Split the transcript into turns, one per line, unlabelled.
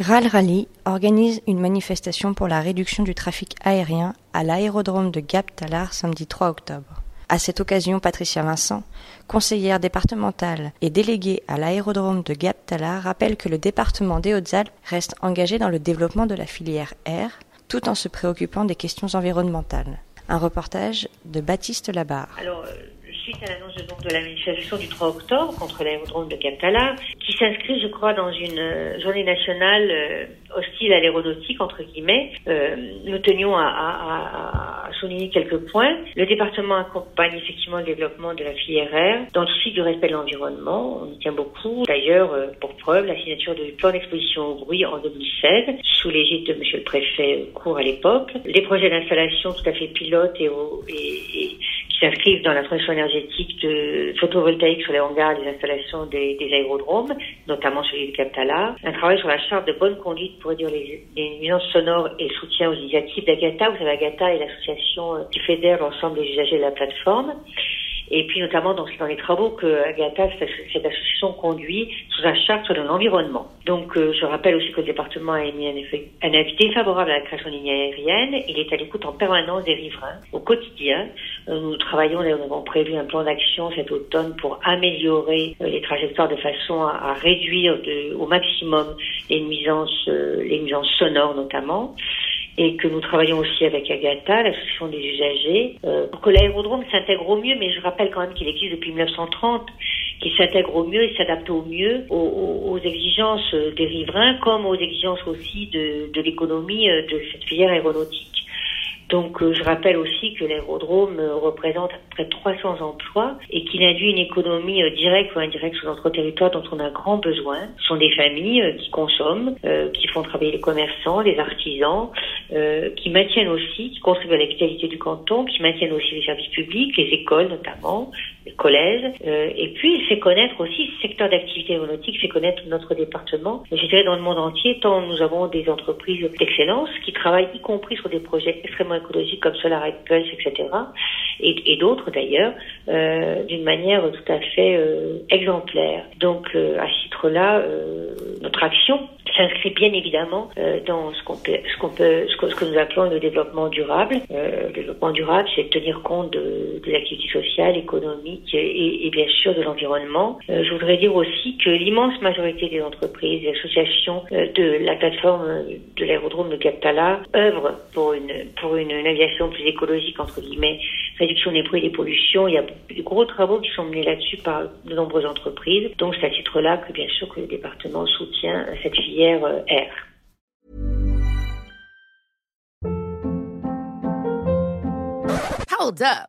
Ral Rally organise une manifestation pour la réduction du trafic aérien à l'aérodrome de Gap-Talar samedi 3 octobre. À cette occasion, Patricia Vincent, conseillère départementale et déléguée à l'aérodrome de Gap-Talar, rappelle que le département des Hautes-Alpes reste engagé dans le développement de la filière air, tout en se préoccupant des questions environnementales. Un reportage de Baptiste Labarre.
Euh, suite à l'annonce de, de la manifestation du 3 octobre contre l'aérodrome de Cap-Talar, qui s'inscrit, je crois, dans une euh, journée nationale euh, hostile à l'aéronautique, entre guillemets, euh, nous tenions à, à, à, souligner quelques points. Le département accompagne effectivement le développement de la filière dans le souci du respect de l'environnement. On y tient beaucoup. D'ailleurs, pour preuve, la signature du plan d'exposition au bruit en 2016, sous l'égide de Monsieur le Préfet Cour à l'époque. Les projets d'installation tout à fait pilotes et, et, et s'inscrivent dans la transition énergétique de photovoltaïque sur les hangars des installations des, aérodromes, notamment celui de Captala. Un travail sur la charte de bonne conduite pour réduire les, les nuisances sonores et soutien aux initiatives d'Agata. Vous savez, Agata est l'association qui fédère l'ensemble des usagers de la plateforme et puis notamment dans, dans les travaux que Agatha, cette association conduit sous un charte sur l'environnement. Donc euh, je rappelle aussi que le département a émis un, un avis défavorable à la création de lignes aériennes. Il est à l'écoute en permanence des riverains au quotidien. Euh, nous travaillons, nous avons prévu un plan d'action cet automne pour améliorer euh, les trajectoires de façon à, à réduire de, au maximum les nuisances, euh, les nuisances sonores notamment et que nous travaillons aussi avec Agatha, l'association des usagers, euh, pour que l'aérodrome s'intègre au mieux, mais je rappelle quand même qu'il existe depuis 1930, qu'il s'intègre au mieux et s'adapte au mieux aux, aux, exigences des riverains, comme aux exigences aussi de, de l'économie de cette filière aéronautique. Donc euh, je rappelle aussi que l'aérodrome euh, représente près de 300 emplois et qu'il induit une économie euh, directe ou indirecte sur notre territoire dont on a grand besoin. Ce sont des familles qui consomment, qui font travailler les commerçants, les artisans, qui maintiennent aussi, qui contribuent à la du canton, qui maintiennent aussi les services publics, les écoles notamment, les collèges. et puis il fait connaître aussi ce secteur d'activité aéronautique, fait connaître notre département. Et je dirais dans le monde entier, tant nous avons des entreprises d'excellence qui travaillent y compris sur des projets extrêmement écologiques comme Solar Pulse, etc. Et, d'autres d'ailleurs, euh, d'une manière tout à fait euh, exemplaire. Donc euh, à ce titre-là, notre action s'inscrit bien évidemment dans ce qu'on peut, ce qu'on peut, ce que, ce que, nous appelons le développement durable. le développement durable, c'est tenir compte de, des activités sociales, économiques et, et bien sûr de l'environnement. je voudrais dire aussi que l'immense majorité des entreprises, des associations de la plateforme de l'aérodrome de Captala œuvrent pour une pour une aviation plus écologique entre guillemets, réduction des bruits et des pollutions. Il y a de gros travaux qui sont menés là-dessus par de nombreuses entreprises. Donc c'est à titre-là que bien sûr que le département soutient cette filière R.
Hold up.